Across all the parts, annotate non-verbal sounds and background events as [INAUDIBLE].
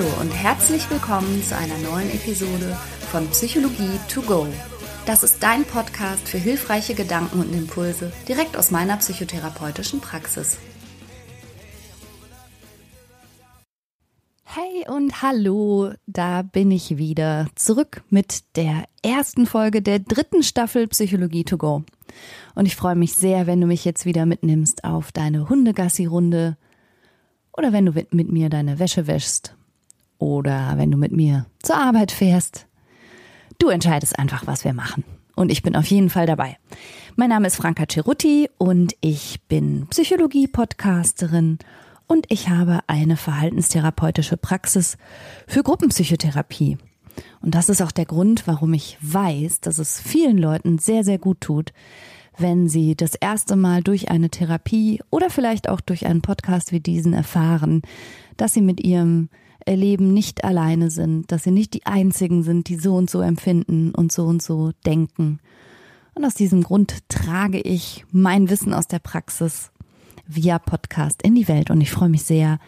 Hallo und herzlich willkommen zu einer neuen Episode von Psychologie to go. Das ist dein Podcast für hilfreiche Gedanken und Impulse direkt aus meiner psychotherapeutischen Praxis. Hey und hallo, da bin ich wieder zurück mit der ersten Folge der dritten Staffel Psychologie to go. Und ich freue mich sehr, wenn du mich jetzt wieder mitnimmst auf deine Hundegassi-Runde oder wenn du mit mir deine Wäsche wäschst oder wenn du mit mir zur Arbeit fährst. Du entscheidest einfach, was wir machen. Und ich bin auf jeden Fall dabei. Mein Name ist Franka Cerutti und ich bin Psychologie-Podcasterin und ich habe eine verhaltenstherapeutische Praxis für Gruppenpsychotherapie. Und das ist auch der Grund, warum ich weiß, dass es vielen Leuten sehr, sehr gut tut, wenn sie das erste Mal durch eine Therapie oder vielleicht auch durch einen Podcast wie diesen erfahren, dass sie mit ihrem Erleben nicht alleine sind, dass sie nicht die einzigen sind, die so und so empfinden und so und so denken. Und aus diesem Grund trage ich mein Wissen aus der Praxis via Podcast in die Welt und ich freue mich sehr,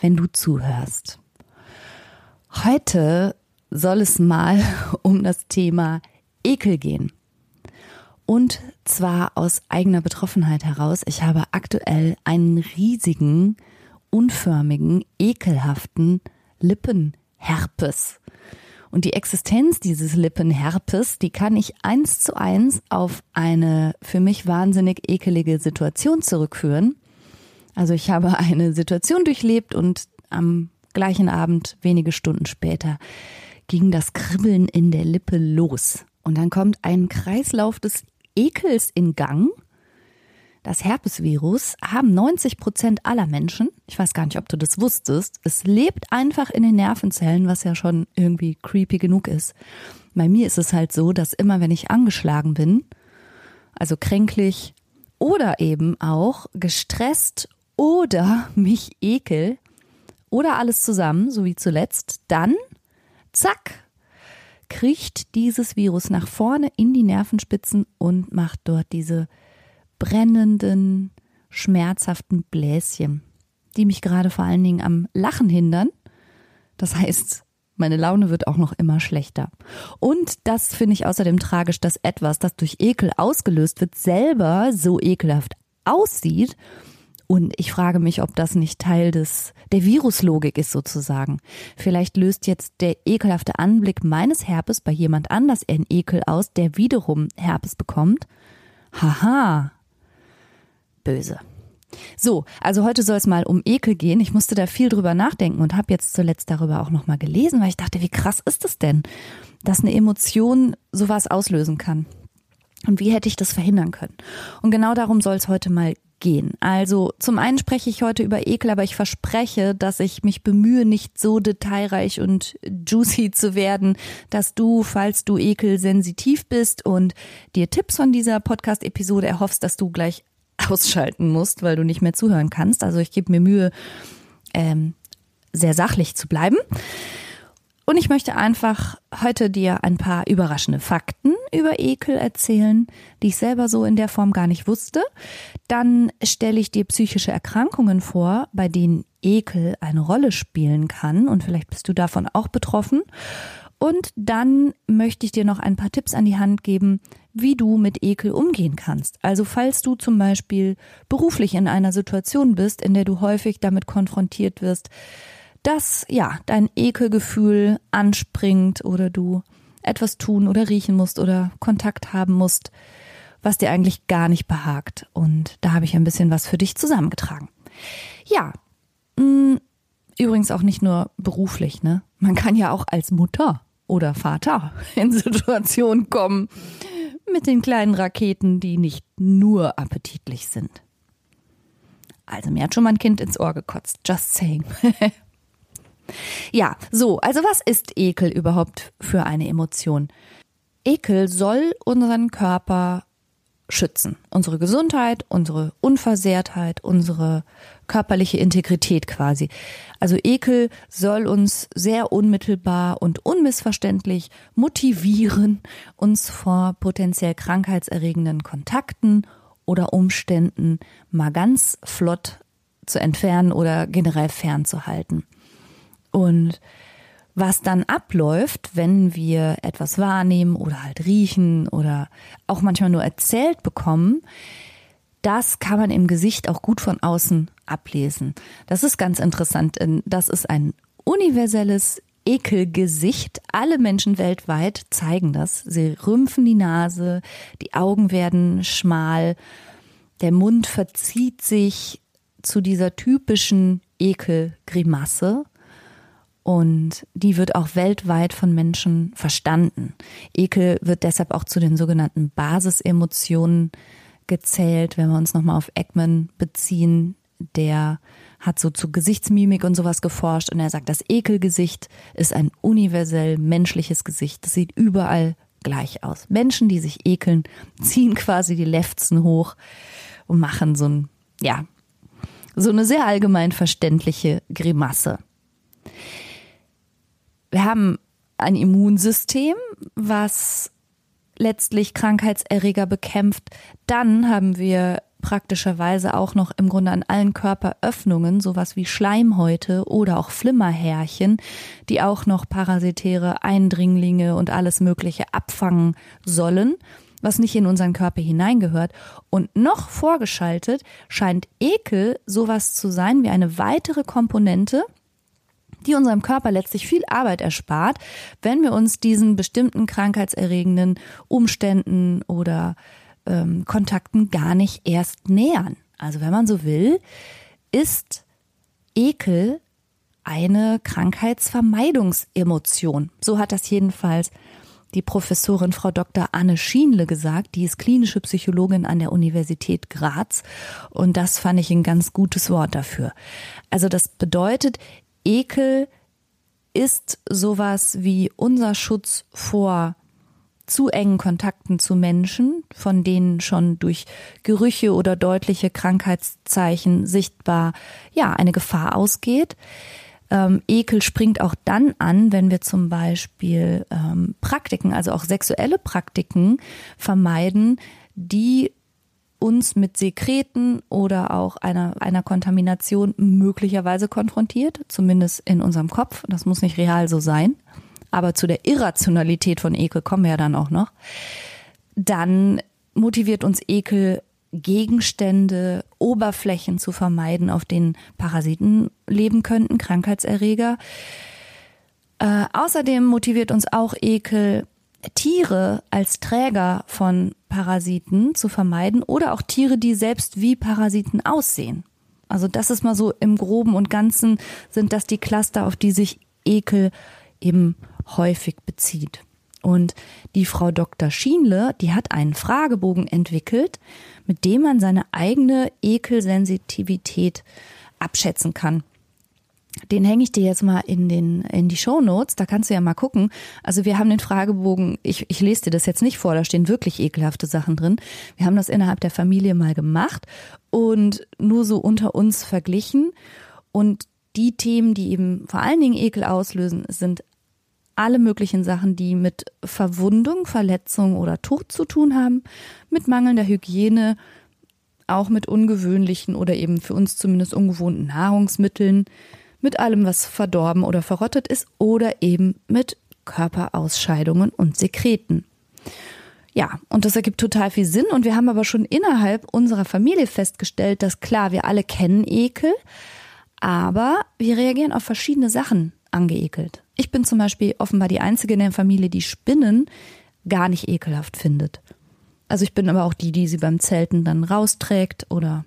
wenn du zuhörst. Heute soll es mal [LAUGHS] um das Thema Ekel gehen. Und zwar aus eigener Betroffenheit heraus. Ich habe aktuell einen riesigen, unförmigen, ekelhaften Lippenherpes. Und die Existenz dieses Lippenherpes, die kann ich eins zu eins auf eine für mich wahnsinnig ekelige Situation zurückführen. Also ich habe eine Situation durchlebt und am gleichen Abend, wenige Stunden später, ging das Kribbeln in der Lippe los. Und dann kommt ein Kreislauf des Ekels in Gang. Das Herpesvirus haben 90 Prozent aller Menschen. Ich weiß gar nicht, ob du das wusstest. Es lebt einfach in den Nervenzellen, was ja schon irgendwie creepy genug ist. Bei mir ist es halt so, dass immer wenn ich angeschlagen bin, also kränklich oder eben auch gestresst oder mich ekel oder alles zusammen, so wie zuletzt, dann zack, kriecht dieses Virus nach vorne in die Nervenspitzen und macht dort diese brennenden, schmerzhaften Bläschen, die mich gerade vor allen Dingen am Lachen hindern. Das heißt, meine Laune wird auch noch immer schlechter. Und das finde ich außerdem tragisch, dass etwas, das durch Ekel ausgelöst wird, selber so ekelhaft aussieht und ich frage mich, ob das nicht Teil des, der Viruslogik ist sozusagen. Vielleicht löst jetzt der ekelhafte Anblick meines Herpes bei jemand anders einen Ekel aus, der wiederum Herpes bekommt. Haha. Böse. So, also heute soll es mal um Ekel gehen. Ich musste da viel drüber nachdenken und habe jetzt zuletzt darüber auch nochmal gelesen, weil ich dachte, wie krass ist es denn, dass eine Emotion sowas auslösen kann? Und wie hätte ich das verhindern können? Und genau darum soll es heute mal gehen. Also zum einen spreche ich heute über Ekel, aber ich verspreche, dass ich mich bemühe, nicht so detailreich und juicy zu werden, dass du, falls du Ekel sensitiv bist und dir Tipps von dieser Podcast-Episode erhoffst, dass du gleich ausschalten musst, weil du nicht mehr zuhören kannst. Also ich gebe mir Mühe, ähm, sehr sachlich zu bleiben. Und ich möchte einfach heute dir ein paar überraschende Fakten über Ekel erzählen, die ich selber so in der Form gar nicht wusste. Dann stelle ich dir psychische Erkrankungen vor, bei denen Ekel eine Rolle spielen kann und vielleicht bist du davon auch betroffen. Und dann möchte ich dir noch ein paar Tipps an die Hand geben, wie du mit Ekel umgehen kannst. Also falls du zum Beispiel beruflich in einer Situation bist, in der du häufig damit konfrontiert wirst, dass ja dein Ekelgefühl anspringt oder du etwas tun oder riechen musst oder Kontakt haben musst, was dir eigentlich gar nicht behagt. Und da habe ich ein bisschen was für dich zusammengetragen. Ja, mm, übrigens auch nicht nur beruflich, ne? Man kann ja auch als Mutter oder Vater [LAUGHS] in Situationen kommen mit den kleinen Raketen, die nicht nur appetitlich sind. Also mir hat schon mein Kind ins Ohr gekotzt. Just saying. [LAUGHS] Ja, so, also was ist Ekel überhaupt für eine Emotion? Ekel soll unseren Körper schützen. Unsere Gesundheit, unsere Unversehrtheit, unsere körperliche Integrität quasi. Also Ekel soll uns sehr unmittelbar und unmissverständlich motivieren, uns vor potenziell krankheitserregenden Kontakten oder Umständen mal ganz flott zu entfernen oder generell fernzuhalten. Und was dann abläuft, wenn wir etwas wahrnehmen oder halt riechen oder auch manchmal nur erzählt bekommen, das kann man im Gesicht auch gut von außen ablesen. Das ist ganz interessant. Das ist ein universelles Ekelgesicht. Alle Menschen weltweit zeigen das. Sie rümpfen die Nase, die Augen werden schmal, der Mund verzieht sich zu dieser typischen Ekelgrimasse. Und die wird auch weltweit von Menschen verstanden. Ekel wird deshalb auch zu den sogenannten Basisemotionen gezählt, wenn wir uns nochmal auf Ekman beziehen, der hat so zu Gesichtsmimik und sowas geforscht und er sagt, das Ekelgesicht ist ein universell menschliches Gesicht. Das sieht überall gleich aus. Menschen, die sich ekeln, [LAUGHS] ziehen quasi die Lefzen hoch und machen so ein, ja, so eine sehr allgemein verständliche Grimasse. Wir haben ein Immunsystem, was letztlich Krankheitserreger bekämpft. Dann haben wir praktischerweise auch noch im Grunde an allen Körperöffnungen sowas wie Schleimhäute oder auch Flimmerhärchen, die auch noch parasitäre Eindringlinge und alles Mögliche abfangen sollen, was nicht in unseren Körper hineingehört. Und noch vorgeschaltet scheint Ekel sowas zu sein wie eine weitere Komponente, die unserem Körper letztlich viel Arbeit erspart, wenn wir uns diesen bestimmten krankheitserregenden Umständen oder ähm, Kontakten gar nicht erst nähern. Also wenn man so will, ist Ekel eine Krankheitsvermeidungsemotion. So hat das jedenfalls die Professorin Frau Dr. Anne Schienle gesagt, die ist klinische Psychologin an der Universität Graz und das fand ich ein ganz gutes Wort dafür. Also das bedeutet, Ekel ist sowas wie unser Schutz vor zu engen Kontakten zu Menschen, von denen schon durch Gerüche oder deutliche Krankheitszeichen sichtbar ja eine Gefahr ausgeht. Ähm, Ekel springt auch dann an, wenn wir zum Beispiel ähm, Praktiken, also auch sexuelle Praktiken vermeiden, die uns mit Sekreten oder auch einer, einer Kontamination möglicherweise konfrontiert, zumindest in unserem Kopf. Das muss nicht real so sein. Aber zu der Irrationalität von Ekel kommen wir ja dann auch noch. Dann motiviert uns Ekel, Gegenstände, Oberflächen zu vermeiden, auf denen Parasiten leben könnten, Krankheitserreger. Äh, außerdem motiviert uns auch Ekel, Tiere als Träger von Parasiten zu vermeiden oder auch Tiere, die selbst wie Parasiten aussehen. Also das ist mal so im groben und ganzen sind das die Cluster, auf die sich Ekel eben häufig bezieht. Und die Frau Dr. Schienle, die hat einen Fragebogen entwickelt, mit dem man seine eigene Ekelsensitivität abschätzen kann. Den hänge ich dir jetzt mal in den in die Show Notes. Da kannst du ja mal gucken. Also wir haben den Fragebogen. Ich, ich lese dir das jetzt nicht vor. Da stehen wirklich ekelhafte Sachen drin. Wir haben das innerhalb der Familie mal gemacht und nur so unter uns verglichen. Und die Themen, die eben vor allen Dingen Ekel auslösen, sind alle möglichen Sachen, die mit Verwundung, Verletzung oder Tod zu tun haben, mit mangelnder Hygiene, auch mit ungewöhnlichen oder eben für uns zumindest ungewohnten Nahrungsmitteln, mit allem, was verdorben oder verrottet ist oder eben mit Körperausscheidungen und Sekreten. Ja, und das ergibt total viel Sinn und wir haben aber schon innerhalb unserer Familie festgestellt, dass klar, wir alle kennen Ekel, aber wir reagieren auf verschiedene Sachen angeekelt. Ich bin zum Beispiel offenbar die Einzige in der Familie, die Spinnen gar nicht ekelhaft findet. Also ich bin aber auch die, die sie beim Zelten dann rausträgt oder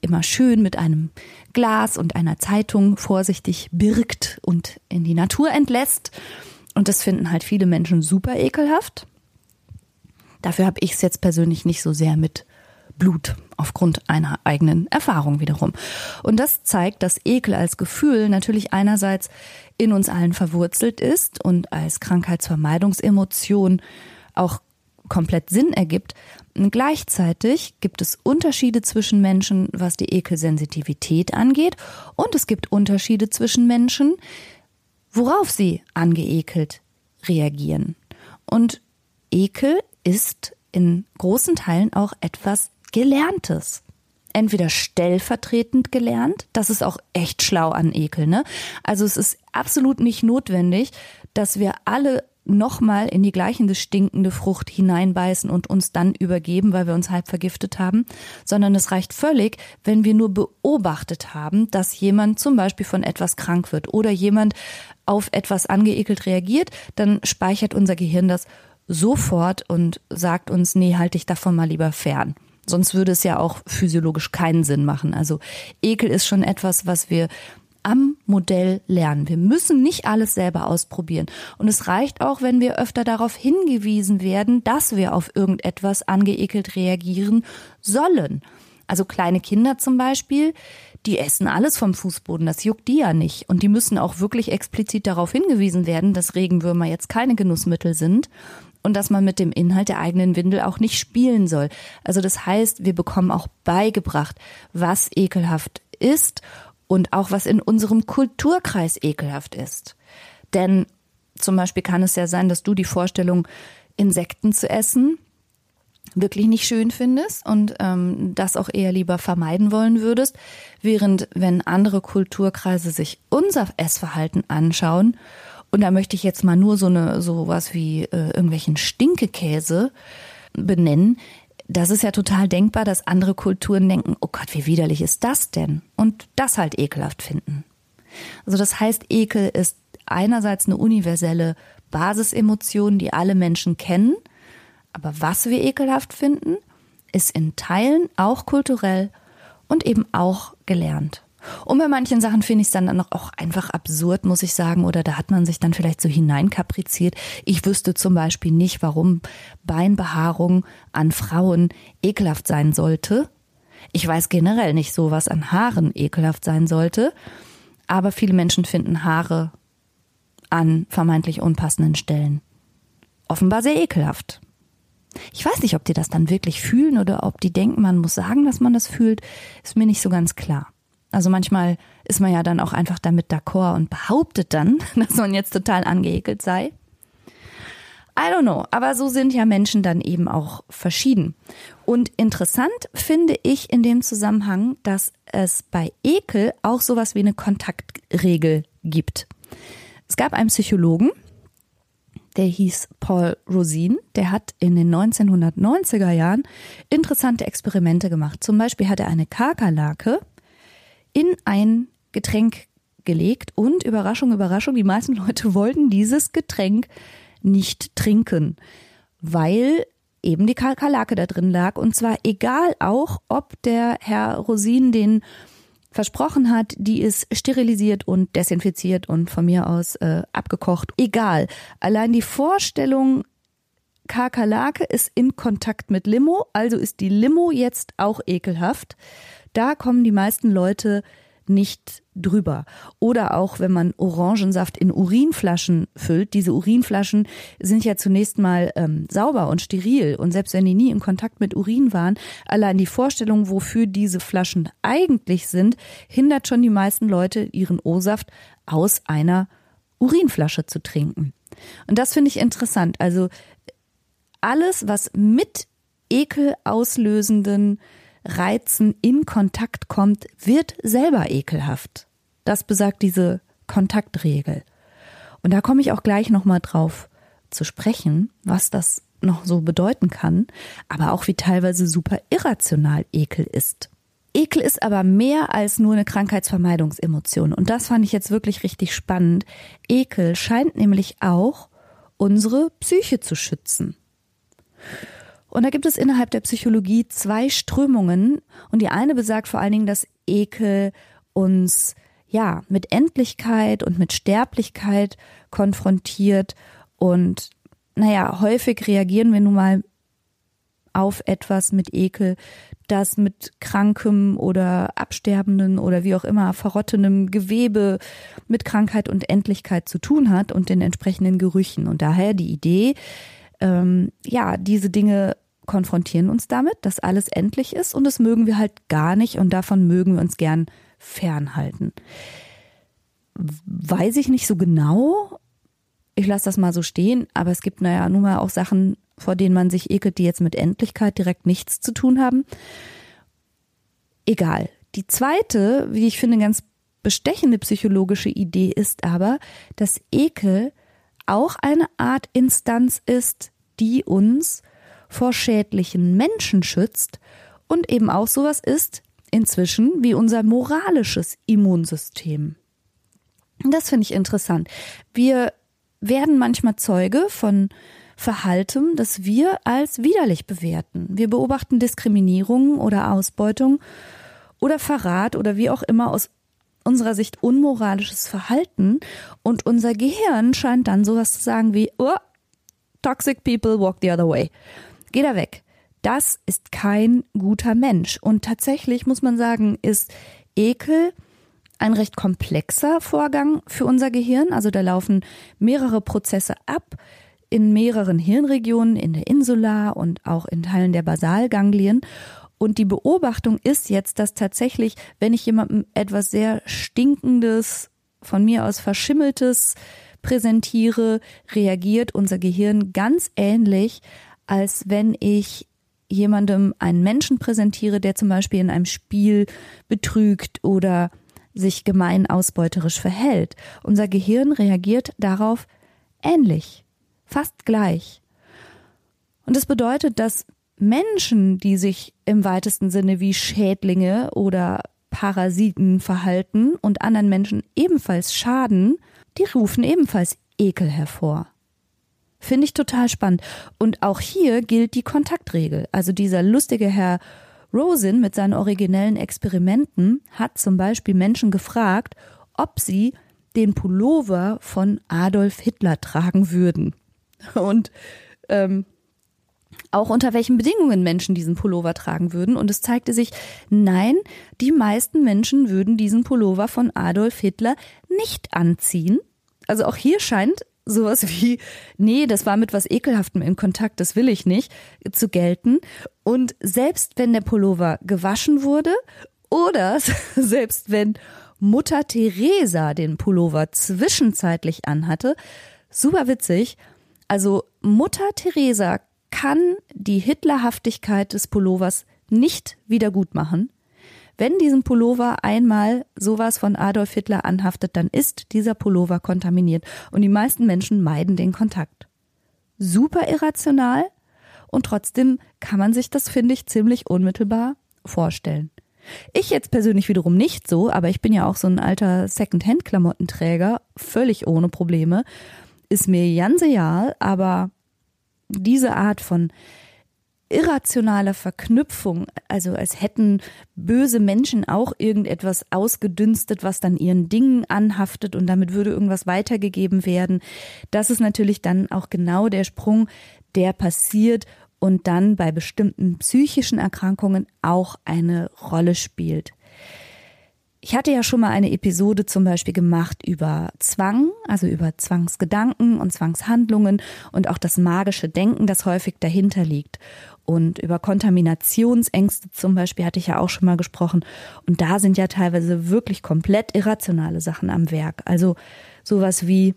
immer schön mit einem Glas und einer Zeitung vorsichtig birgt und in die Natur entlässt. Und das finden halt viele Menschen super ekelhaft. Dafür habe ich es jetzt persönlich nicht so sehr mit Blut aufgrund einer eigenen Erfahrung wiederum. Und das zeigt, dass Ekel als Gefühl natürlich einerseits in uns allen verwurzelt ist und als Krankheitsvermeidungsemotion auch komplett Sinn ergibt. Gleichzeitig gibt es Unterschiede zwischen Menschen, was die Ekelsensitivität angeht, und es gibt Unterschiede zwischen Menschen, worauf sie angeekelt reagieren. Und Ekel ist in großen Teilen auch etwas Gelerntes. entweder stellvertretend gelernt, das ist auch echt schlau an Ekel, ne? Also es ist absolut nicht notwendig, dass wir alle nochmal in die gleichende stinkende Frucht hineinbeißen und uns dann übergeben, weil wir uns halb vergiftet haben, sondern es reicht völlig, wenn wir nur beobachtet haben, dass jemand zum Beispiel von etwas krank wird oder jemand auf etwas angeekelt reagiert, dann speichert unser Gehirn das sofort und sagt uns, nee, halt dich davon mal lieber fern. Sonst würde es ja auch physiologisch keinen Sinn machen. Also Ekel ist schon etwas, was wir am Modell lernen. Wir müssen nicht alles selber ausprobieren. Und es reicht auch, wenn wir öfter darauf hingewiesen werden, dass wir auf irgendetwas angeekelt reagieren sollen. Also kleine Kinder zum Beispiel, die essen alles vom Fußboden, das juckt die ja nicht. Und die müssen auch wirklich explizit darauf hingewiesen werden, dass Regenwürmer jetzt keine Genussmittel sind und dass man mit dem Inhalt der eigenen Windel auch nicht spielen soll. Also das heißt, wir bekommen auch beigebracht, was ekelhaft ist und auch was in unserem Kulturkreis ekelhaft ist. Denn zum Beispiel kann es ja sein, dass du die Vorstellung, Insekten zu essen, wirklich nicht schön findest und ähm, das auch eher lieber vermeiden wollen würdest, während wenn andere Kulturkreise sich unser Essverhalten anschauen und da möchte ich jetzt mal nur so eine sowas wie äh, irgendwelchen Stinkekäse benennen, das ist ja total denkbar, dass andere Kulturen denken, oh Gott, wie widerlich ist das denn? Und das halt ekelhaft finden. Also das heißt, Ekel ist einerseits eine universelle Basisemotion, die alle Menschen kennen, aber was wir ekelhaft finden, ist in Teilen auch kulturell und eben auch gelernt. Und bei manchen Sachen finde ich es dann auch einfach absurd, muss ich sagen, oder da hat man sich dann vielleicht so hineinkapriziert. Ich wüsste zum Beispiel nicht, warum Beinbehaarung an Frauen ekelhaft sein sollte. Ich weiß generell nicht so, was an Haaren ekelhaft sein sollte. Aber viele Menschen finden Haare an vermeintlich unpassenden Stellen offenbar sehr ekelhaft. Ich weiß nicht, ob die das dann wirklich fühlen oder ob die denken, man muss sagen, dass man das fühlt, ist mir nicht so ganz klar. Also manchmal ist man ja dann auch einfach damit d'accord und behauptet dann, [LAUGHS] dass man jetzt total angeekelt sei. I don't know, aber so sind ja Menschen dann eben auch verschieden. Und interessant finde ich in dem Zusammenhang, dass es bei Ekel auch sowas wie eine Kontaktregel gibt. Es gab einen Psychologen, der hieß Paul Rosin, der hat in den 1990er Jahren interessante Experimente gemacht. Zum Beispiel hat er eine Kakerlake in ein Getränk gelegt und Überraschung, Überraschung, die meisten Leute wollten dieses Getränk nicht trinken, weil eben die Kakerlake da drin lag und zwar egal auch, ob der Herr Rosin den versprochen hat, die ist sterilisiert und desinfiziert und von mir aus äh, abgekocht. Egal. Allein die Vorstellung, Kakerlake ist in Kontakt mit Limo, also ist die Limo jetzt auch ekelhaft da kommen die meisten Leute nicht drüber. Oder auch, wenn man Orangensaft in Urinflaschen füllt. Diese Urinflaschen sind ja zunächst mal ähm, sauber und steril. Und selbst wenn die nie in Kontakt mit Urin waren, allein die Vorstellung, wofür diese Flaschen eigentlich sind, hindert schon die meisten Leute, ihren O-Saft aus einer Urinflasche zu trinken. Und das finde ich interessant. Also alles, was mit Ekel auslösenden Reizen in Kontakt kommt, wird selber ekelhaft. Das besagt diese Kontaktregel. Und da komme ich auch gleich nochmal drauf zu sprechen, was das noch so bedeuten kann, aber auch wie teilweise super irrational Ekel ist. Ekel ist aber mehr als nur eine Krankheitsvermeidungsemotion. Und das fand ich jetzt wirklich richtig spannend. Ekel scheint nämlich auch unsere Psyche zu schützen. Und da gibt es innerhalb der Psychologie zwei Strömungen. Und die eine besagt vor allen Dingen, dass Ekel uns ja mit Endlichkeit und mit Sterblichkeit konfrontiert. Und naja, häufig reagieren wir nun mal auf etwas mit Ekel, das mit krankem oder absterbenden oder wie auch immer verrottenem Gewebe mit Krankheit und Endlichkeit zu tun hat und den entsprechenden Gerüchen. Und daher die Idee, ähm, ja, diese Dinge konfrontieren uns damit, dass alles endlich ist und das mögen wir halt gar nicht und davon mögen wir uns gern fernhalten. Weiß ich nicht so genau. Ich lasse das mal so stehen, aber es gibt naja nun mal auch Sachen, vor denen man sich ekelt, die jetzt mit Endlichkeit direkt nichts zu tun haben. egal. Die zweite, wie ich finde, ganz bestechende psychologische Idee ist aber, dass Ekel auch eine Art Instanz ist, die uns vor schädlichen Menschen schützt und eben auch sowas ist inzwischen wie unser moralisches Immunsystem. Das finde ich interessant. Wir werden manchmal Zeuge von Verhalten, das wir als widerlich bewerten. Wir beobachten Diskriminierung oder Ausbeutung oder Verrat oder wie auch immer aus unserer Sicht unmoralisches Verhalten und unser Gehirn scheint dann sowas zu sagen wie, oh, toxic people walk the other way. Geh da weg. Das ist kein guter Mensch. Und tatsächlich muss man sagen, ist Ekel ein recht komplexer Vorgang für unser Gehirn. Also da laufen mehrere Prozesse ab in mehreren Hirnregionen, in der Insula und auch in Teilen der Basalganglien. Und die Beobachtung ist jetzt, dass tatsächlich, wenn ich jemandem etwas sehr Stinkendes, von mir aus Verschimmeltes präsentiere, reagiert unser Gehirn ganz ähnlich, als wenn ich jemandem einen Menschen präsentiere, der zum Beispiel in einem Spiel betrügt oder sich gemein ausbeuterisch verhält. Unser Gehirn reagiert darauf ähnlich, fast gleich. Und das bedeutet, dass Menschen, die sich im weitesten Sinne wie Schädlinge oder Parasiten verhalten und anderen Menschen ebenfalls schaden, die rufen ebenfalls Ekel hervor. Finde ich total spannend. Und auch hier gilt die Kontaktregel. Also dieser lustige Herr Rosin mit seinen originellen Experimenten hat zum Beispiel Menschen gefragt, ob sie den Pullover von Adolf Hitler tragen würden. Und ähm, auch unter welchen Bedingungen Menschen diesen Pullover tragen würden. Und es zeigte sich, nein, die meisten Menschen würden diesen Pullover von Adolf Hitler nicht anziehen. Also auch hier scheint sowas [LAUGHS] wie, nee, das war mit was Ekelhaftem in Kontakt, das will ich nicht, zu gelten. Und selbst wenn der Pullover gewaschen wurde oder [LAUGHS] selbst wenn Mutter Teresa den Pullover zwischenzeitlich anhatte, super witzig. Also Mutter Teresa kann die Hitlerhaftigkeit des Pullovers nicht wieder gut machen. Wenn diesem Pullover einmal sowas von Adolf Hitler anhaftet, dann ist dieser Pullover kontaminiert und die meisten Menschen meiden den Kontakt. Super irrational und trotzdem kann man sich das, finde ich, ziemlich unmittelbar vorstellen. Ich jetzt persönlich wiederum nicht so, aber ich bin ja auch so ein alter Second-Hand-Klamottenträger, völlig ohne Probleme. Ist mir ganz egal, aber diese Art von irrationaler Verknüpfung, also als hätten böse Menschen auch irgendetwas ausgedünstet, was dann ihren Dingen anhaftet und damit würde irgendwas weitergegeben werden. Das ist natürlich dann auch genau der Sprung, der passiert und dann bei bestimmten psychischen Erkrankungen auch eine Rolle spielt. Ich hatte ja schon mal eine Episode zum Beispiel gemacht über Zwang, also über Zwangsgedanken und Zwangshandlungen und auch das magische Denken, das häufig dahinter liegt. Und über Kontaminationsängste zum Beispiel hatte ich ja auch schon mal gesprochen. Und da sind ja teilweise wirklich komplett irrationale Sachen am Werk. Also sowas wie,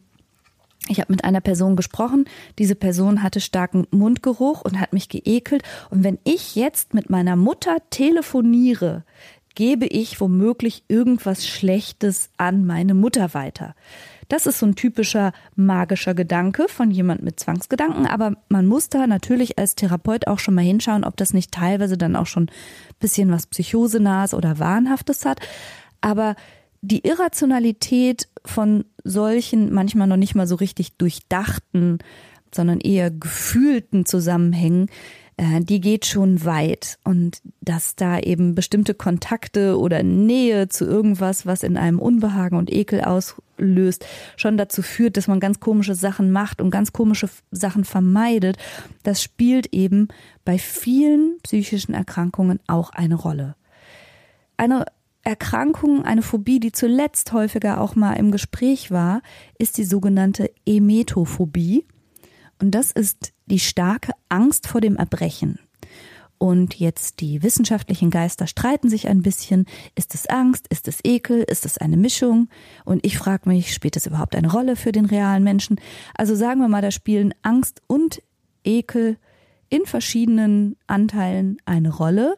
ich habe mit einer Person gesprochen, diese Person hatte starken Mundgeruch und hat mich geekelt. Und wenn ich jetzt mit meiner Mutter telefoniere, gebe ich womöglich irgendwas Schlechtes an meine Mutter weiter. Das ist so ein typischer magischer Gedanke von jemand mit Zwangsgedanken, aber man muss da natürlich als Therapeut auch schon mal hinschauen, ob das nicht teilweise dann auch schon ein bisschen was Psychosenahes oder Wahnhaftes hat. Aber die Irrationalität von solchen manchmal noch nicht mal so richtig durchdachten, sondern eher gefühlten Zusammenhängen, die geht schon weit und dass da eben bestimmte Kontakte oder Nähe zu irgendwas, was in einem Unbehagen und Ekel auslöst, schon dazu führt, dass man ganz komische Sachen macht und ganz komische Sachen vermeidet, das spielt eben bei vielen psychischen Erkrankungen auch eine Rolle. Eine Erkrankung, eine Phobie, die zuletzt häufiger auch mal im Gespräch war, ist die sogenannte Emetophobie. Und das ist die starke Angst vor dem Erbrechen. Und jetzt die wissenschaftlichen Geister streiten sich ein bisschen. Ist es Angst? Ist es Ekel? Ist es eine Mischung? Und ich frage mich, spielt es überhaupt eine Rolle für den realen Menschen? Also sagen wir mal, da spielen Angst und Ekel in verschiedenen Anteilen eine Rolle.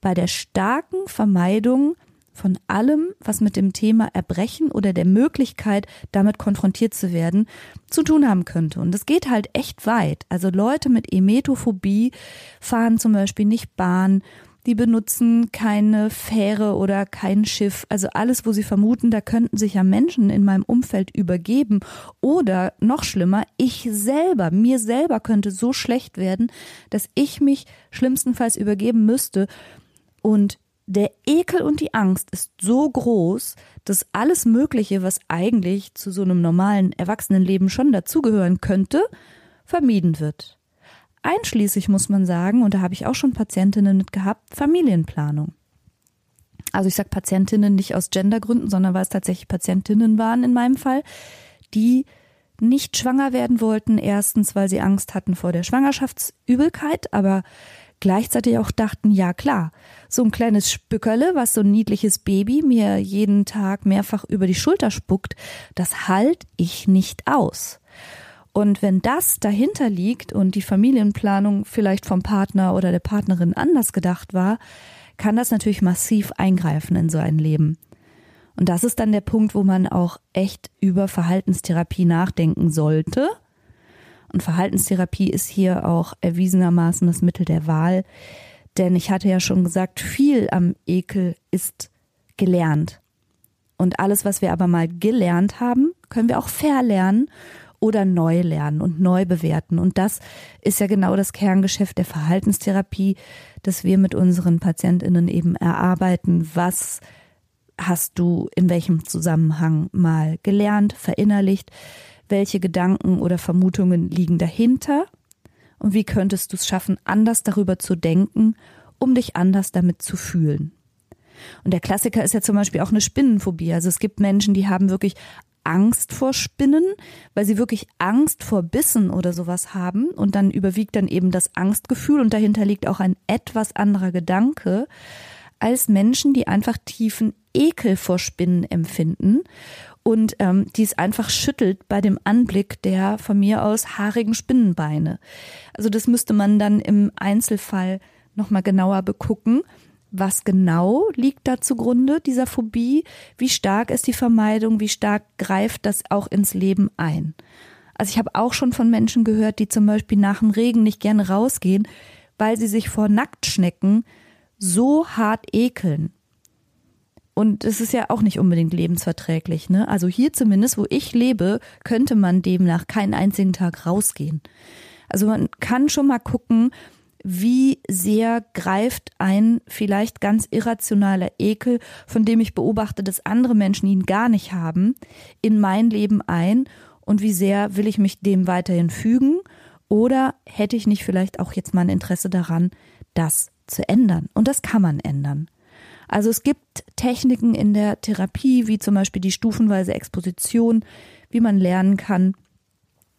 bei der starken Vermeidung von allem, was mit dem Thema Erbrechen oder der Möglichkeit, damit konfrontiert zu werden, zu tun haben könnte. Und es geht halt echt weit. Also Leute mit Emetophobie fahren zum Beispiel nicht Bahn, die benutzen keine Fähre oder kein Schiff. Also alles, wo sie vermuten, da könnten sich ja Menschen in meinem Umfeld übergeben. Oder noch schlimmer, ich selber, mir selber könnte so schlecht werden, dass ich mich schlimmstenfalls übergeben müsste. Und der Ekel und die Angst ist so groß, dass alles Mögliche, was eigentlich zu so einem normalen Erwachsenenleben schon dazugehören könnte, vermieden wird. Einschließlich muss man sagen, und da habe ich auch schon Patientinnen mit gehabt, Familienplanung. Also ich sage Patientinnen nicht aus Gendergründen, sondern weil es tatsächlich Patientinnen waren in meinem Fall, die nicht schwanger werden wollten. Erstens, weil sie Angst hatten vor der Schwangerschaftsübelkeit, aber gleichzeitig auch dachten, ja klar, so ein kleines Spückerle, was so ein niedliches Baby mir jeden Tag mehrfach über die Schulter spuckt, das halt ich nicht aus. Und wenn das dahinter liegt und die Familienplanung vielleicht vom Partner oder der Partnerin anders gedacht war, kann das natürlich massiv eingreifen in so ein Leben. Und das ist dann der Punkt, wo man auch echt über Verhaltenstherapie nachdenken sollte. Und Verhaltenstherapie ist hier auch erwiesenermaßen das Mittel der Wahl. Denn ich hatte ja schon gesagt, viel am Ekel ist gelernt. Und alles, was wir aber mal gelernt haben, können wir auch verlernen oder neu lernen und neu bewerten. Und das ist ja genau das Kerngeschäft der Verhaltenstherapie, dass wir mit unseren Patientinnen eben erarbeiten, was hast du in welchem Zusammenhang mal gelernt, verinnerlicht, welche Gedanken oder Vermutungen liegen dahinter und wie könntest du es schaffen, anders darüber zu denken, um dich anders damit zu fühlen. Und der Klassiker ist ja zum Beispiel auch eine Spinnenphobie. Also es gibt Menschen, die haben wirklich Angst vor Spinnen, weil sie wirklich Angst vor Bissen oder sowas haben und dann überwiegt dann eben das Angstgefühl und dahinter liegt auch ein etwas anderer Gedanke als Menschen, die einfach tiefen Ekel vor Spinnen empfinden und ähm, die es einfach schüttelt bei dem Anblick der von mir aus haarigen Spinnenbeine. Also das müsste man dann im Einzelfall nochmal genauer begucken was genau liegt da zugrunde dieser Phobie? Wie stark ist die Vermeidung? Wie stark greift das auch ins Leben ein? Also ich habe auch schon von Menschen gehört, die zum Beispiel nach dem Regen nicht gerne rausgehen, weil sie sich vor Nacktschnecken so hart ekeln. Und es ist ja auch nicht unbedingt lebensverträglich. Ne? Also hier zumindest, wo ich lebe, könnte man demnach keinen einzigen Tag rausgehen. Also man kann schon mal gucken, wie sehr greift ein vielleicht ganz irrationaler Ekel, von dem ich beobachte, dass andere Menschen ihn gar nicht haben, in mein Leben ein und wie sehr will ich mich dem weiterhin fügen oder hätte ich nicht vielleicht auch jetzt mal ein Interesse daran, das zu ändern. Und das kann man ändern. Also es gibt Techniken in der Therapie, wie zum Beispiel die stufenweise Exposition, wie man lernen kann,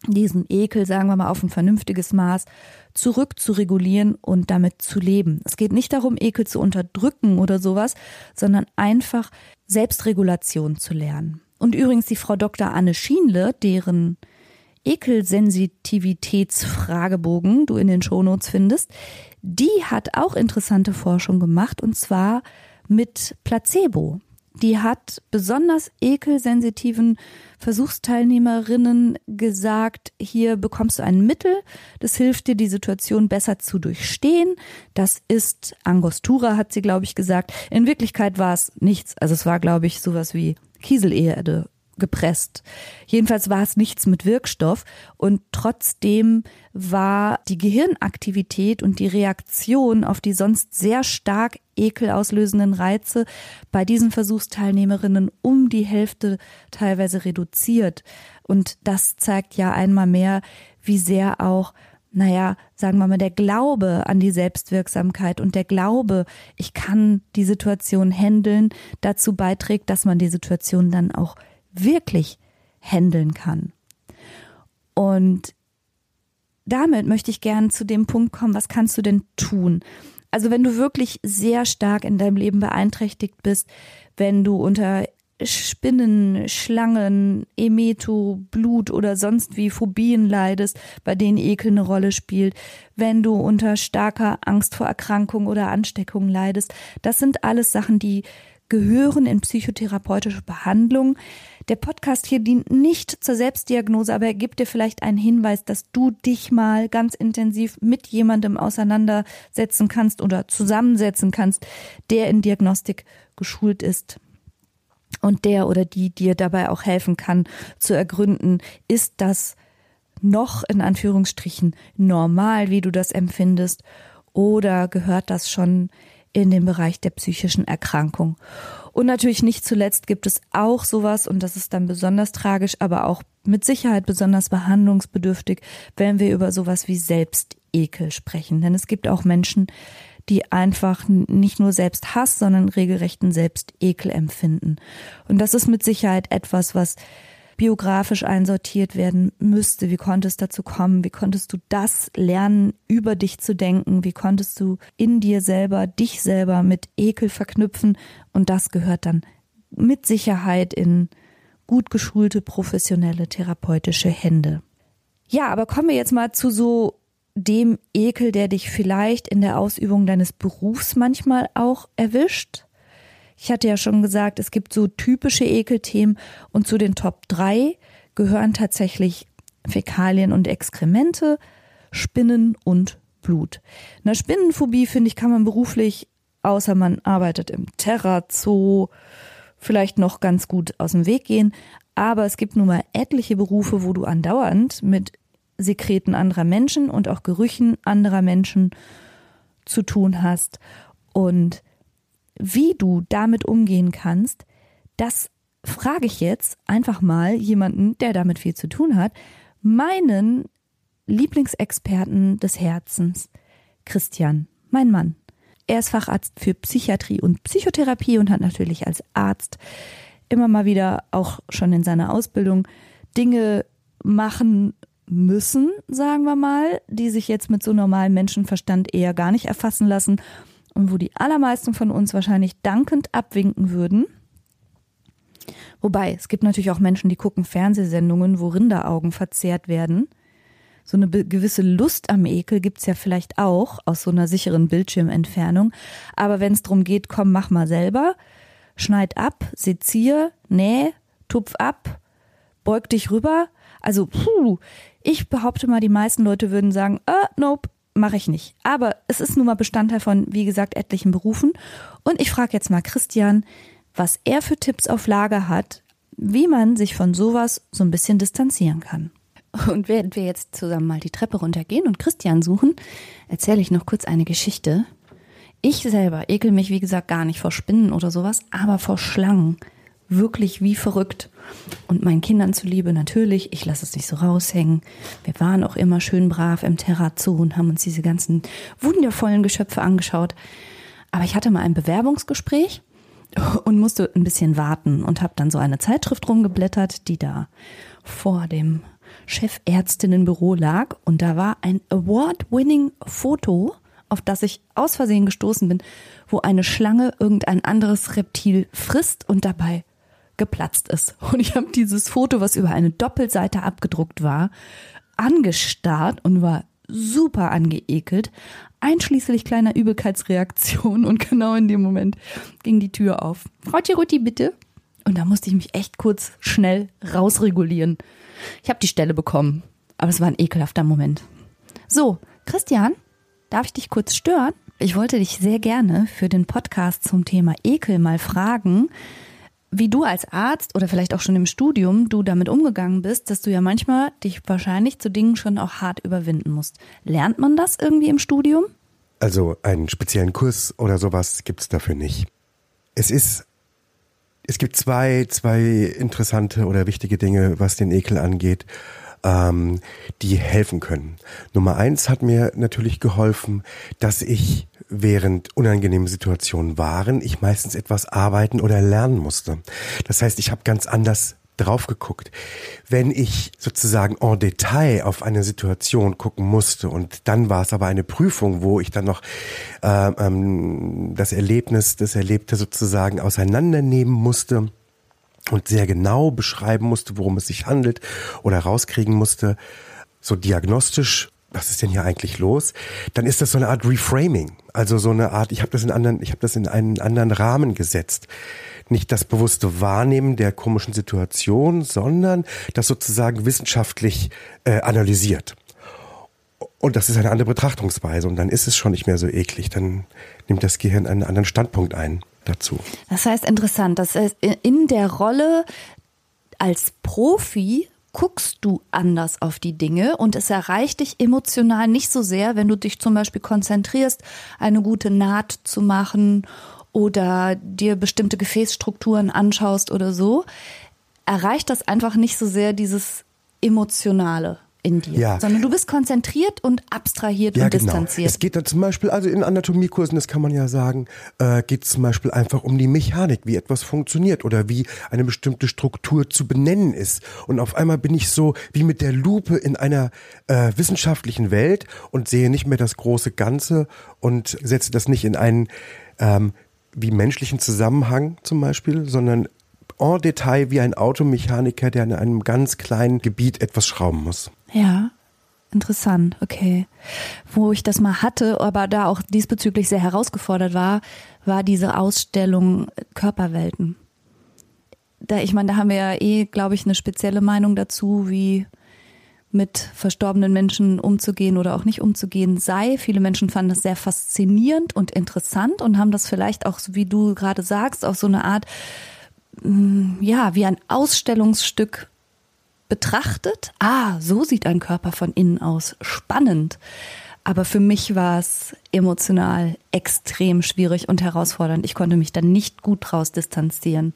diesen Ekel, sagen wir mal, auf ein vernünftiges Maß zurück zu regulieren und damit zu leben. Es geht nicht darum, Ekel zu unterdrücken oder sowas, sondern einfach Selbstregulation zu lernen. Und übrigens die Frau Dr. Anne Schienle, deren Ekelsensitivitätsfragebogen du in den Shownotes findest, die hat auch interessante Forschung gemacht und zwar mit Placebo die hat besonders ekelsensitiven Versuchsteilnehmerinnen gesagt, hier bekommst du ein Mittel, das hilft dir, die Situation besser zu durchstehen. Das ist Angostura, hat sie, glaube ich, gesagt. In Wirklichkeit war es nichts. Also es war, glaube ich, sowas wie Kieselerde gepresst. Jedenfalls war es nichts mit Wirkstoff und trotzdem war die Gehirnaktivität und die Reaktion auf die sonst sehr stark ekelauslösenden Reize bei diesen Versuchsteilnehmerinnen um die Hälfte teilweise reduziert. Und das zeigt ja einmal mehr, wie sehr auch naja, sagen wir mal, der Glaube an die Selbstwirksamkeit und der Glaube, ich kann die Situation handeln, dazu beiträgt, dass man die Situation dann auch wirklich handeln kann. Und damit möchte ich gern zu dem Punkt kommen, was kannst du denn tun? Also wenn du wirklich sehr stark in deinem Leben beeinträchtigt bist, wenn du unter Spinnen, Schlangen, Emeto, Blut oder sonst wie Phobien leidest, bei denen Ekel eine Rolle spielt, wenn du unter starker Angst vor Erkrankung oder Ansteckung leidest. Das sind alles Sachen, die gehören in psychotherapeutische Behandlung. Der Podcast hier dient nicht zur Selbstdiagnose, aber er gibt dir vielleicht einen Hinweis, dass du dich mal ganz intensiv mit jemandem auseinandersetzen kannst oder zusammensetzen kannst, der in Diagnostik geschult ist und der oder die dir dabei auch helfen kann zu ergründen, ist das noch in Anführungsstrichen normal, wie du das empfindest, oder gehört das schon in den Bereich der psychischen Erkrankung? Und natürlich nicht zuletzt gibt es auch sowas, und das ist dann besonders tragisch, aber auch mit Sicherheit besonders behandlungsbedürftig, wenn wir über sowas wie Selbstekel sprechen. Denn es gibt auch Menschen, die einfach nicht nur selbst Hass, sondern regelrechten Selbstekel empfinden. Und das ist mit Sicherheit etwas, was biografisch einsortiert werden müsste. Wie konnte es dazu kommen? Wie konntest du das lernen, über dich zu denken? Wie konntest du in dir selber, dich selber mit Ekel verknüpfen? Und das gehört dann mit Sicherheit in gut geschulte, professionelle, therapeutische Hände. Ja, aber kommen wir jetzt mal zu so dem Ekel, der dich vielleicht in der Ausübung deines Berufs manchmal auch erwischt. Ich hatte ja schon gesagt, es gibt so typische Ekelthemen und zu den Top 3 gehören tatsächlich Fäkalien und Exkremente, Spinnen und Blut. Eine Spinnenphobie, finde ich, kann man beruflich, außer man arbeitet im Terrazoo, vielleicht noch ganz gut aus dem Weg gehen. Aber es gibt nun mal etliche Berufe, wo du andauernd mit Sekreten anderer Menschen und auch Gerüchen anderer Menschen zu tun hast. Und wie du damit umgehen kannst, das frage ich jetzt einfach mal jemanden, der damit viel zu tun hat, meinen Lieblingsexperten des Herzens, Christian, mein Mann. Er ist Facharzt für Psychiatrie und Psychotherapie und hat natürlich als Arzt immer mal wieder auch schon in seiner Ausbildung Dinge machen müssen, sagen wir mal, die sich jetzt mit so normalem Menschenverstand eher gar nicht erfassen lassen und wo die allermeisten von uns wahrscheinlich dankend abwinken würden. Wobei, es gibt natürlich auch Menschen, die gucken Fernsehsendungen, wo Rinderaugen verzehrt werden. So eine gewisse Lust am Ekel gibt's ja vielleicht auch aus so einer sicheren Bildschirmentfernung. Aber wenn es darum geht, komm, mach mal selber, schneid ab, sezier, näh, tupf ab, beug dich rüber. Also, puh, ich behaupte mal, die meisten Leute würden sagen, äh, nope, mache ich nicht. Aber es ist nun mal Bestandteil von, wie gesagt, etlichen Berufen. Und ich frage jetzt mal Christian, was er für Tipps auf Lager hat, wie man sich von sowas so ein bisschen distanzieren kann. Und während wir jetzt zusammen mal die Treppe runtergehen und Christian suchen, erzähle ich noch kurz eine Geschichte. Ich selber ekel mich, wie gesagt, gar nicht vor Spinnen oder sowas, aber vor Schlangen wirklich wie verrückt. Und meinen Kindern zuliebe natürlich, ich lasse es nicht so raushängen. Wir waren auch immer schön brav im Terrazoo und haben uns diese ganzen wundervollen Geschöpfe angeschaut. Aber ich hatte mal ein Bewerbungsgespräch und musste ein bisschen warten und habe dann so eine Zeitschrift rumgeblättert, die da vor dem Chefärztinnenbüro lag und da war ein award-winning Foto, auf das ich aus Versehen gestoßen bin, wo eine Schlange irgendein anderes Reptil frisst und dabei geplatzt ist. [LAUGHS] Und ich habe dieses Foto, was über eine Doppelseite abgedruckt war, angestarrt und war super angeekelt, einschließlich kleiner Übelkeitsreaktion und [LAUGHS] genau in dem Moment ging die Tür auf. Rotti Rutti, bitte. Und da musste ich mich echt kurz schnell rausregulieren. Ich habe die Stelle bekommen, aber es war ein ekelhafter Moment. So, Christian, darf ich dich kurz stören? Ich wollte dich sehr gerne für den Podcast zum Thema Ekel mal fragen, wie du als Arzt oder vielleicht auch schon im Studium du damit umgegangen bist, dass du ja manchmal dich wahrscheinlich zu Dingen schon auch hart überwinden musst. Lernt man das irgendwie im Studium? Also einen speziellen Kurs oder sowas gibt's dafür nicht. Es ist, es gibt zwei, zwei interessante oder wichtige Dinge, was den Ekel angeht, ähm, die helfen können. Nummer eins hat mir natürlich geholfen, dass ich während unangenehme Situationen waren, ich meistens etwas arbeiten oder lernen musste. Das heißt, ich habe ganz anders drauf geguckt. Wenn ich sozusagen en Detail auf eine Situation gucken musste und dann war es aber eine Prüfung, wo ich dann noch äh, ähm, das Erlebnis, das Erlebte sozusagen auseinandernehmen musste, und sehr genau beschreiben musste, worum es sich handelt oder rauskriegen musste, so diagnostisch, was ist denn hier eigentlich los? Dann ist das so eine Art Reframing, also so eine Art, ich habe das in anderen, ich habe das in einen anderen Rahmen gesetzt. Nicht das bewusste Wahrnehmen der komischen Situation, sondern das sozusagen wissenschaftlich äh, analysiert. Und das ist eine andere Betrachtungsweise und dann ist es schon nicht mehr so eklig. Dann nimmt das Gehirn einen anderen Standpunkt ein dazu. Das heißt interessant, das heißt, in der Rolle als Profi guckst du anders auf die Dinge und es erreicht dich emotional nicht so sehr, wenn du dich zum Beispiel konzentrierst, eine gute Naht zu machen oder dir bestimmte Gefäßstrukturen anschaust oder so, erreicht das einfach nicht so sehr dieses Emotionale in dir, ja. sondern du bist konzentriert und abstrahiert ja, und genau. distanziert. Es geht da zum Beispiel, also in Anatomiekursen, das kann man ja sagen, äh, geht es zum Beispiel einfach um die Mechanik, wie etwas funktioniert oder wie eine bestimmte Struktur zu benennen ist. Und auf einmal bin ich so wie mit der Lupe in einer äh, wissenschaftlichen Welt und sehe nicht mehr das große Ganze und setze das nicht in einen ähm, wie menschlichen Zusammenhang zum Beispiel, sondern en Detail wie ein Automechaniker, der in einem ganz kleinen Gebiet etwas schrauben muss. Ja, interessant, okay. Wo ich das mal hatte, aber da auch diesbezüglich sehr herausgefordert war, war diese Ausstellung Körperwelten. Da, ich meine, da haben wir ja eh, glaube ich, eine spezielle Meinung dazu, wie mit verstorbenen Menschen umzugehen oder auch nicht umzugehen sei. Viele Menschen fanden das sehr faszinierend und interessant und haben das vielleicht auch, wie du gerade sagst, auf so eine Art Mm, ja, wie ein Ausstellungsstück betrachtet. Ah, so sieht ein Körper von innen aus. Spannend. Aber für mich war es emotional extrem schwierig und herausfordernd. Ich konnte mich da nicht gut draus distanzieren.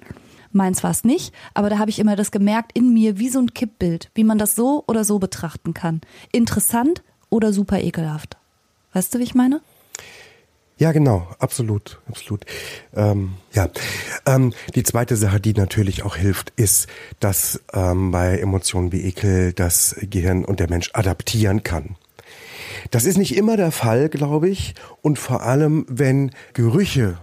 Meins war es nicht, aber da habe ich immer das gemerkt in mir wie so ein Kippbild, wie man das so oder so betrachten kann. Interessant oder super ekelhaft. Weißt du, wie ich meine? Ja, genau, absolut, absolut. Ähm, ja, ähm, die zweite Sache, die natürlich auch hilft, ist, dass ähm, bei Emotionen wie Ekel das Gehirn und der Mensch adaptieren kann. Das ist nicht immer der Fall, glaube ich, und vor allem, wenn Gerüche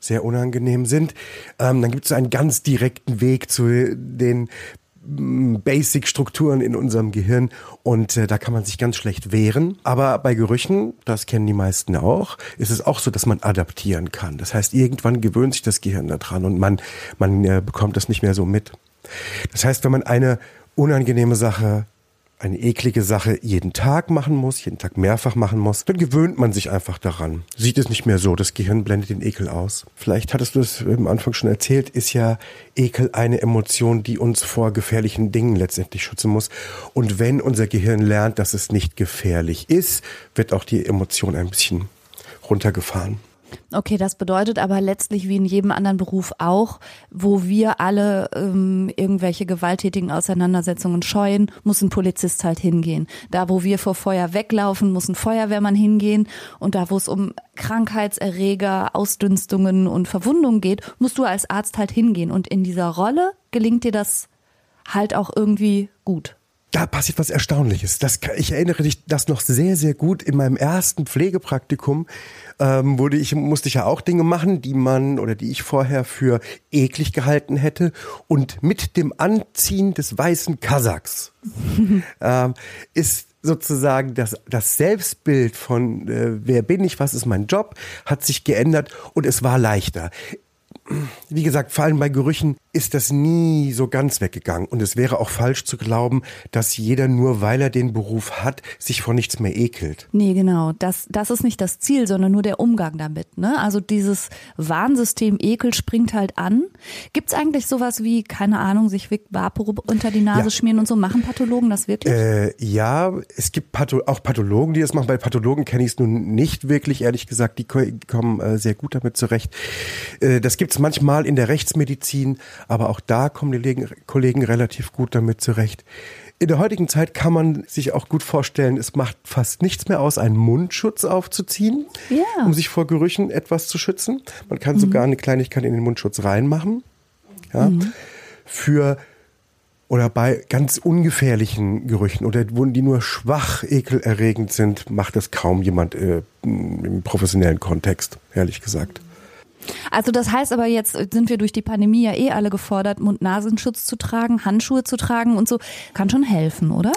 sehr unangenehm sind, ähm, dann gibt es einen ganz direkten Weg zu den Basic-Strukturen in unserem Gehirn und äh, da kann man sich ganz schlecht wehren. Aber bei Gerüchen, das kennen die meisten auch, ist es auch so, dass man adaptieren kann. Das heißt, irgendwann gewöhnt sich das Gehirn daran und man, man äh, bekommt das nicht mehr so mit. Das heißt, wenn man eine unangenehme Sache eine eklige Sache jeden Tag machen muss, jeden Tag mehrfach machen muss, dann gewöhnt man sich einfach daran. Sieht es nicht mehr so, das Gehirn blendet den Ekel aus. Vielleicht hattest du es am Anfang schon erzählt, ist ja Ekel eine Emotion, die uns vor gefährlichen Dingen letztendlich schützen muss. Und wenn unser Gehirn lernt, dass es nicht gefährlich ist, wird auch die Emotion ein bisschen runtergefahren. Okay, das bedeutet aber letztlich wie in jedem anderen Beruf auch, wo wir alle ähm, irgendwelche gewalttätigen Auseinandersetzungen scheuen, muss ein Polizist halt hingehen. Da, wo wir vor Feuer weglaufen, muss ein Feuerwehrmann hingehen. Und da, wo es um Krankheitserreger, Ausdünstungen und Verwundungen geht, musst du als Arzt halt hingehen. Und in dieser Rolle gelingt dir das halt auch irgendwie gut da passiert was Erstaunliches. Das, ich erinnere dich das noch sehr, sehr gut. In meinem ersten Pflegepraktikum ähm, wurde ich, musste ich ja auch Dinge machen, die man oder die ich vorher für eklig gehalten hätte. Und mit dem Anziehen des weißen Kasachs [LAUGHS] ähm, ist sozusagen das, das Selbstbild von äh, wer bin ich, was ist mein Job, hat sich geändert und es war leichter wie gesagt, vor allem bei Gerüchen ist das nie so ganz weggegangen. Und es wäre auch falsch zu glauben, dass jeder nur, weil er den Beruf hat, sich vor nichts mehr ekelt. Nee, genau. Das, das ist nicht das Ziel, sondern nur der Umgang damit. Ne? Also dieses Warnsystem Ekel springt halt an. Gibt es eigentlich sowas wie, keine Ahnung, sich Vapor unter die Nase ja. schmieren und so? Machen Pathologen das wirklich? Äh, ja, es gibt Patho auch Pathologen, die das machen. Bei Pathologen kenne ich es nun nicht wirklich, ehrlich gesagt. Die kommen äh, sehr gut damit zurecht. Äh, das gibt's manchmal in der Rechtsmedizin, aber auch da kommen die Kollegen relativ gut damit zurecht. In der heutigen Zeit kann man sich auch gut vorstellen, es macht fast nichts mehr aus, einen Mundschutz aufzuziehen, ja. um sich vor Gerüchen etwas zu schützen. Man kann mhm. sogar eine Kleinigkeit in den Mundschutz reinmachen. Ja, mhm. Für oder bei ganz ungefährlichen Gerüchen oder die nur schwach ekelerregend sind, macht das kaum jemand äh, im professionellen Kontext, ehrlich gesagt. Also das heißt aber jetzt sind wir durch die Pandemie ja eh alle gefordert, Mund-Nasenschutz zu tragen, Handschuhe zu tragen und so. Kann schon helfen, oder?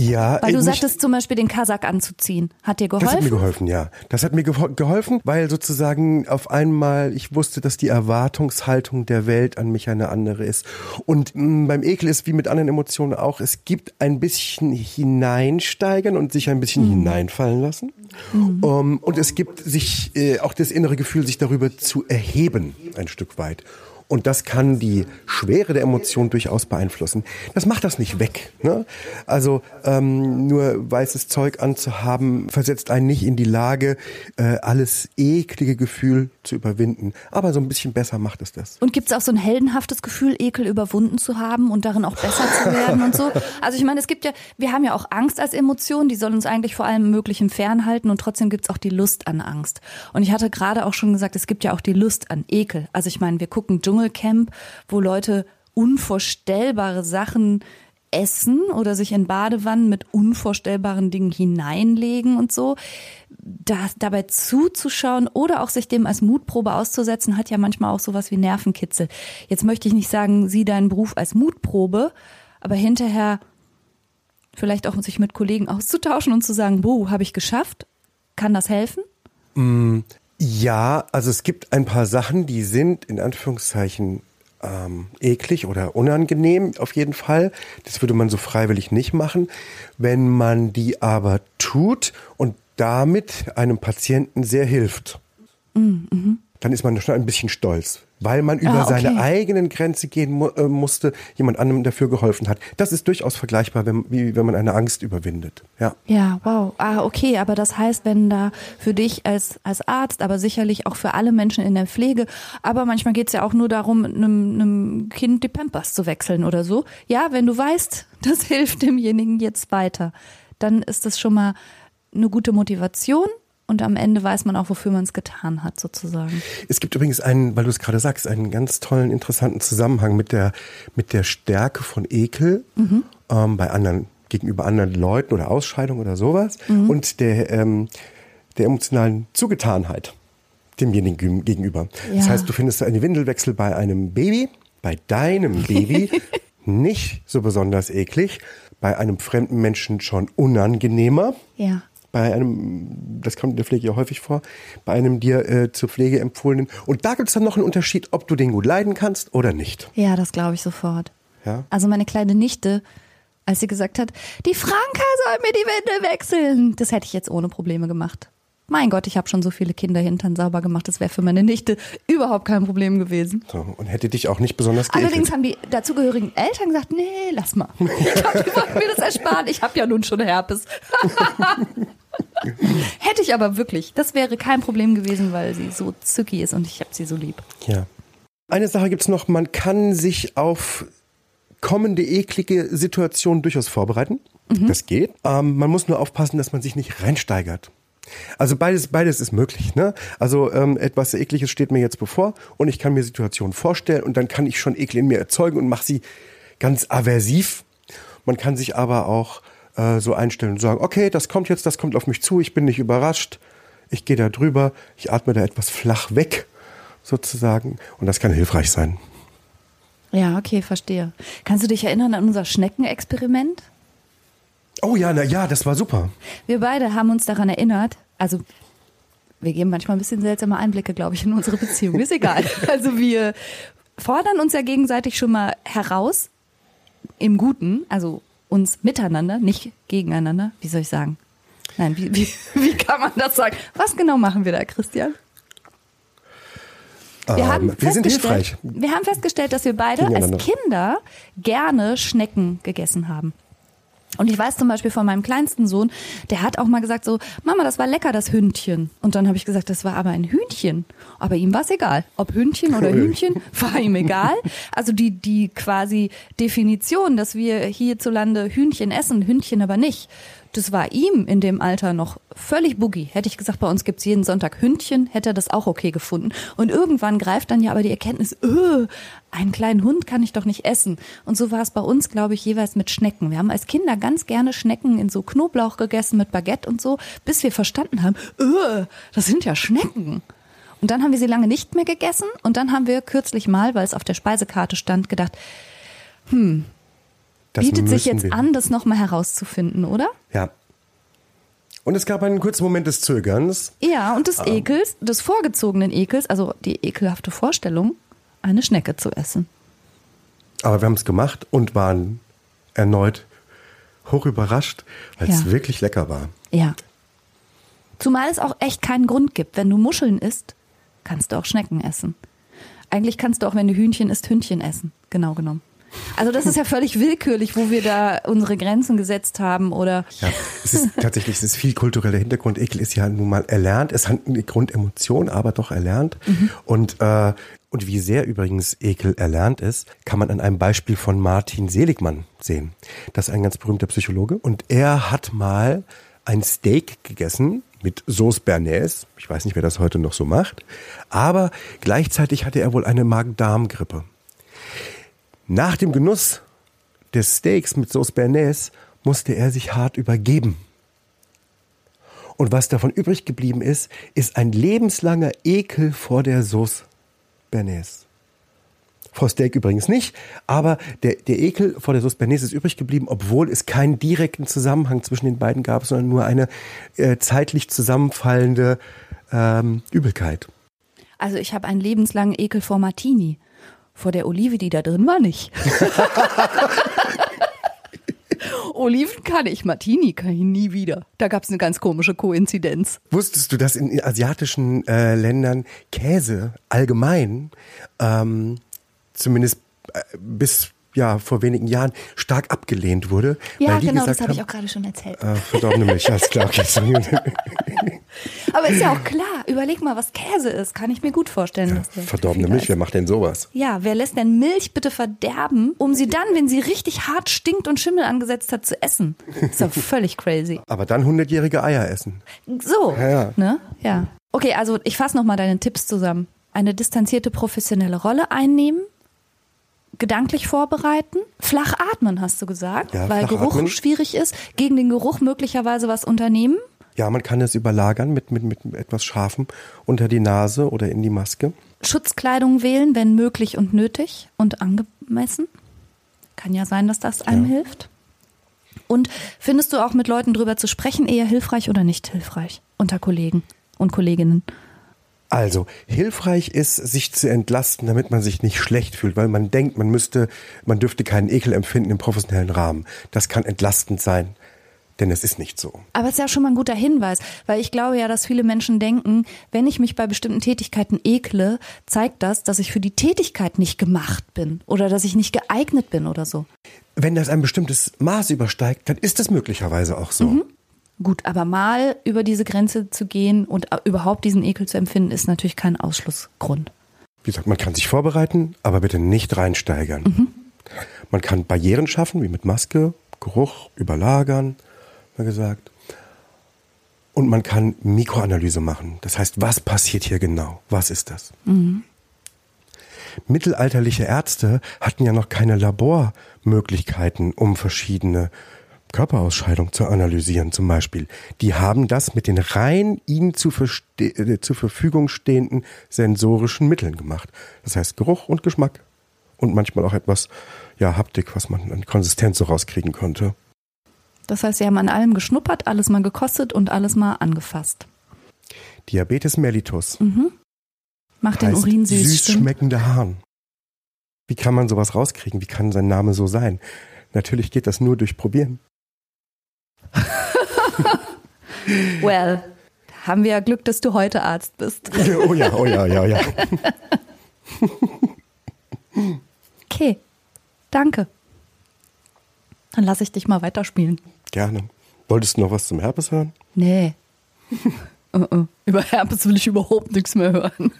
Ja, Weil du sagtest zum Beispiel den Kasak anzuziehen. Hat dir geholfen? Das hat mir geholfen, ja. Das hat mir geho- geholfen, weil sozusagen auf einmal ich wusste, dass die Erwartungshaltung der Welt an mich eine andere ist. Und mh, beim Ekel ist wie mit anderen Emotionen auch, es gibt ein bisschen hineinsteigern und sich ein bisschen hineinfallen lassen. Um, und es gibt sich äh, auch das innere Gefühl, sich darüber zu erheben, ein Stück weit. Und das kann die Schwere der Emotion durchaus beeinflussen. Das macht das nicht weg. Ne? Also ähm, nur weißes Zeug anzuhaben, versetzt einen nicht in die Lage, äh, alles eklige Gefühl zu überwinden. Aber so ein bisschen besser macht es das. Und gibt es auch so ein heldenhaftes Gefühl, Ekel überwunden zu haben und darin auch besser zu werden und so? Also ich meine, es gibt ja, wir haben ja auch Angst als Emotion, die soll uns eigentlich vor allem Möglichen fernhalten und trotzdem gibt es auch die Lust an Angst. Und ich hatte gerade auch schon gesagt, es gibt ja auch die Lust an Ekel. Also ich meine, wir gucken Dschungelcamp, wo Leute unvorstellbare Sachen essen oder sich in Badewannen mit unvorstellbaren Dingen hineinlegen und so. Das, dabei zuzuschauen oder auch sich dem als Mutprobe auszusetzen, hat ja manchmal auch sowas wie Nervenkitzel. Jetzt möchte ich nicht sagen, sieh deinen Beruf als Mutprobe, aber hinterher vielleicht auch sich mit Kollegen auszutauschen und zu sagen, boah, habe ich geschafft? Kann das helfen? Ja, also es gibt ein paar Sachen, die sind in Anführungszeichen ähm, eklig oder unangenehm auf jeden Fall. Das würde man so freiwillig nicht machen. Wenn man die aber tut und damit einem Patienten sehr hilft, dann ist man schon ein bisschen stolz, weil man über Ah, okay. seine eigenen Grenze gehen mu äh, musste, jemand anderem dafür geholfen hat. Das ist durchaus vergleichbar, wenn, wie wenn man eine Angst überwindet. Ja. Ja, wow. Ah, okay, aber das heißt, wenn da für dich als, als Arzt, aber sicherlich auch für alle Menschen in der Pflege, aber manchmal geht's ja auch nur darum, einem, einem Kind die Pampers zu wechseln oder so. Ja, wenn du weißt, [LAUGHS] das hilft demjenigen jetzt weiter, dann ist das schon mal eine gute Motivation und am Ende weiß man auch, wofür man es getan hat, sozusagen. Es gibt übrigens einen, weil du es gerade sagst, einen ganz tollen, interessanten Zusammenhang mit der, mit der Stärke von Ekel ähm, bei anderen, gegenüber anderen Leuten oder Ausscheidung oder sowas und der, ähm, der emotionalen Zugetanheit demjenigen gegenüber. Das Ja. heißt, du findest einen Windelwechsel bei einem Baby, bei deinem Baby [LAUGHS] nicht so besonders eklig, bei einem fremden Menschen schon unangenehmer Ja. Bei einem, das kommt in der Pflege ja häufig vor, bei einem dir äh, zur Pflege empfohlenen. Und da gibt es dann noch einen Unterschied, ob du den gut leiden kannst oder nicht. Ja, das glaube ich sofort. Ja? Also meine kleine Nichte, als sie gesagt hat, die Franka soll mir die Windel wechseln, das hätte ich jetzt ohne Probleme gemacht. Mein Gott, ich habe schon so viele Kinder hintern sauber gemacht, das wäre für meine Nichte überhaupt kein Problem gewesen. So, und hätte dich auch nicht besonders geekelt. Allerdings haben die dazugehörigen Eltern gesagt, nee, lass mal. [LAUGHS] Ich glaube, die wollten mir das ersparen. Ich habe ja nun schon Herpes. [LAUGHS] Hätte ich aber wirklich. Das wäre kein Problem gewesen, weil sie so zücki ist und ich habe sie so lieb. Ja. Eine Sache gibt's noch, man kann sich auf kommende eklige Situationen durchaus vorbereiten. Das geht. Ähm, man muss nur aufpassen, dass man sich nicht reinsteigert. Also beides, beides ist möglich. Ne? Also ähm, etwas Ekliges steht mir jetzt bevor und ich kann mir Situationen vorstellen und dann kann ich schon Ekel in mir erzeugen und mache sie ganz aversiv. Man kann sich aber auch äh, so einstellen und sagen, okay, das kommt jetzt, das kommt auf mich zu, ich bin nicht überrascht, ich gehe da drüber, ich atme da etwas flach weg, sozusagen. Und das kann hilfreich sein. Ja, okay, verstehe. Kannst du dich erinnern an unser Schneckenexperiment? Oh ja, na ja, das war super. Wir beide haben uns daran erinnert, also wir geben manchmal ein bisschen seltsame Einblicke, glaube ich, in unsere Beziehung. Ist egal. [LAUGHS] Also wir fordern uns ja gegenseitig schon mal heraus, im Guten, also uns miteinander, nicht gegeneinander. Wie soll ich sagen? Nein, wie, wie, [LAUGHS] wie kann man das sagen? Was genau machen wir da, Christian? Wir, haben Ähm, wir sind festgestellt- hilfreich. Wir haben festgestellt, dass wir beide als. Kinder gerne Schnecken gegessen haben. Und ich weiß zum Beispiel von meinem kleinsten Sohn, der hat auch mal gesagt so, Mama, das war lecker, das Hündchen. Und dann habe ich gesagt, das war aber ein Hühnchen. Aber ihm war es egal. Ob Hündchen oder [LAUGHS] Hühnchen, war ihm egal. Also die, die quasi Definition, dass wir hierzulande Hühnchen essen, Hündchen aber nicht. Das war ihm in dem Alter noch völlig boogie. Hätte ich gesagt, bei uns gibt's jeden Sonntag Hündchen, hätte er das auch okay gefunden. Und irgendwann greift dann ja aber die Erkenntnis, öh, einen kleinen Hund kann ich doch nicht essen. Und so war es bei uns, glaube ich, jeweils mit Schnecken. Wir haben als Kinder ganz gerne Schnecken in so Knoblauch gegessen mit Baguette und so, bis wir verstanden haben, öh, das sind ja Schnecken. Und dann haben wir sie lange nicht mehr gegessen und dann haben wir kürzlich mal, weil es auf der Speisekarte stand, gedacht, hm, Das bietet sich jetzt wir. an, das nochmal herauszufinden, oder? Ja. Und es gab einen kurzen Moment des Zögerns. Ja, und des Ah. Ekels, des vorgezogenen Ekels, also die ekelhafte Vorstellung, eine Schnecke zu essen. Aber wir haben es gemacht und waren erneut hoch überrascht, weil es Ja. wirklich lecker war. Ja. Zumal es auch echt keinen Grund gibt. Wenn du Muscheln isst, kannst du auch Schnecken essen. Eigentlich kannst du auch, wenn du Hühnchen isst, Hündchen essen. Genau genommen. Also das ist ja völlig willkürlich, wo wir da unsere Grenzen gesetzt haben oder Ja, es ist tatsächlich, es ist viel kultureller Hintergrund. Ekel ist ja nun mal erlernt. Es hat eine Grundemotion, aber doch erlernt. Und, äh, und wie sehr übrigens Ekel erlernt ist, kann man an einem Beispiel von Martin Seligmann sehen. Das ist ein ganz berühmter Psychologe. Und er hat mal ein Steak gegessen mit Sauce Bernays. Ich weiß nicht, wer das heute noch so macht. Aber gleichzeitig hatte er wohl eine Magen-Darm-Grippe. Nach dem Genuss des Steaks mit Sauce Bernays musste er sich hart übergeben. Und was davon übrig geblieben ist, ist ein lebenslanger Ekel vor der Sauce Bernays. Vor Steak übrigens nicht, aber der, der Ekel vor der Sauce Bernays ist übrig geblieben, obwohl es keinen direkten Zusammenhang zwischen den beiden gab, sondern nur eine äh, zeitlich zusammenfallende ähm, Übelkeit. Also ich habe einen lebenslangen Ekel vor Martini. Vor der Olive, die da drin war, nicht. [LAUGHS] Oliven kann ich, Martini kann ich nie wieder. Da gab es eine ganz komische Koinzidenz. Wusstest du, dass in asiatischen äh, Ländern Käse allgemein, ähm, zumindest äh, bis ja vor wenigen Jahren, stark abgelehnt wurde? Ja, genau, das habe ich auch gerade schon erzählt. äh, verdorbene Milch, alles klar. Okay. [LAUGHS] Aber ist ja auch klar, überleg mal, was Käse ist. Kann ich mir gut vorstellen. der verdorbene Milch, wer macht denn sowas? Ja, wer lässt denn Milch bitte verderben, um sie dann, wenn sie richtig hart stinkt und Schimmel angesetzt hat, zu essen? Ist doch völlig crazy. Aber dann hundertjährige Eier essen. So, Ja, ja. ne? Ja. Okay, also ich fasse nochmal deine Tipps zusammen. Eine distanzierte professionelle Rolle einnehmen, gedanklich vorbereiten, flach atmen, hast du gesagt, Ja, weil Geruch atmen. schwierig ist, gegen den Geruch möglicherweise was unternehmen. Ja, man kann es überlagern mit, mit, mit etwas Scharfem unter die Nase oder in die Maske. Schutzkleidung wählen, wenn möglich und nötig und angemessen. Kann ja sein, dass das einem Ja. hilft. Und findest du auch mit Leuten drüber zu sprechen eher hilfreich oder nicht hilfreich unter Kollegen und Kolleginnen? Also, hilfreich ist, sich zu entlasten, damit man sich nicht schlecht fühlt, weil man denkt, man müsste, man dürfte keinen Ekel empfinden im professionellen Rahmen. Das kann entlastend sein, denn es ist nicht so. Aber es ist ja schon mal ein guter Hinweis, weil ich glaube ja, dass viele Menschen denken, wenn ich mich bei bestimmten Tätigkeiten ekle, zeigt das, dass ich für die Tätigkeit nicht gemacht bin oder dass ich nicht geeignet bin oder so. Wenn das ein bestimmtes Maß übersteigt, dann ist das möglicherweise auch so. Gut, aber mal über diese Grenze zu gehen und überhaupt diesen Ekel zu empfinden, ist natürlich kein Ausschlussgrund. Wie gesagt, man kann sich vorbereiten, aber bitte nicht reinsteigern. Man kann Barrieren schaffen, wie mit Maske, Geruch, überlagern, wie gesagt. Und man kann Mikroanalyse machen. Das heißt, was passiert hier genau? Was ist das? Mittelalterliche Ärzte hatten ja noch keine Labormöglichkeiten, um verschiedene Körperausscheidungen zu analysieren, zum Beispiel. Die haben das mit den rein ihnen zu äh, zur Verfügung stehenden sensorischen Mitteln gemacht. Das heißt Geruch und Geschmack und manchmal auch etwas, ja, Haptik, was man an Konsistenz so rauskriegen konnte. Das heißt, sie haben an allem geschnuppert, alles mal gekostet und alles mal angefasst. Diabetes mellitus Macht den heißt Urin süß. süß stimmt? schmeckende Haaren. Wie kann man sowas rauskriegen? Wie kann sein Name so sein? Natürlich geht das nur durch Probieren. [LAUGHS] Well, haben wir ja Glück, dass du heute Arzt bist. [LAUGHS] Oh ja, oh ja, ja, ja. [LAUGHS] Okay, danke. Dann lasse ich dich mal weiterspielen. Gerne. Wolltest du noch was zum Herpes hören? Nee. Uh, uh. Über Herpes will ich überhaupt nichts mehr hören.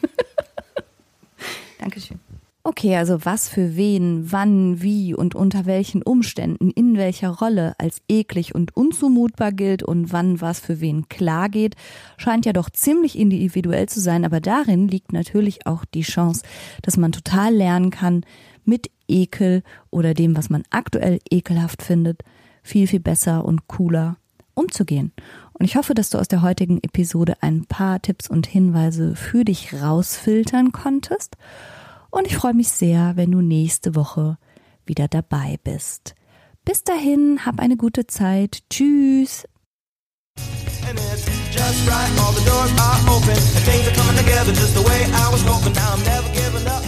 Dankeschön. Okay, also was für wen, wann, wie und unter welchen Umständen, in welcher Rolle als eklig und unzumutbar gilt und wann was für wen klar geht, scheint ja doch ziemlich individuell zu sein, aber darin liegt natürlich auch die Chance, dass man total lernen kann, mit Ekel oder dem, was man aktuell ekelhaft findet, viel, viel besser und cooler umzugehen. Und ich hoffe, dass du aus der heutigen Episode ein paar Tipps und Hinweise für dich rausfiltern konntest. Und ich freue mich sehr, wenn du nächste Woche wieder dabei bist. Bis dahin, hab eine gute Zeit. Tschüss. just right. All the doors are open and things are coming together just the way I was hoping. Now I'm never giving up.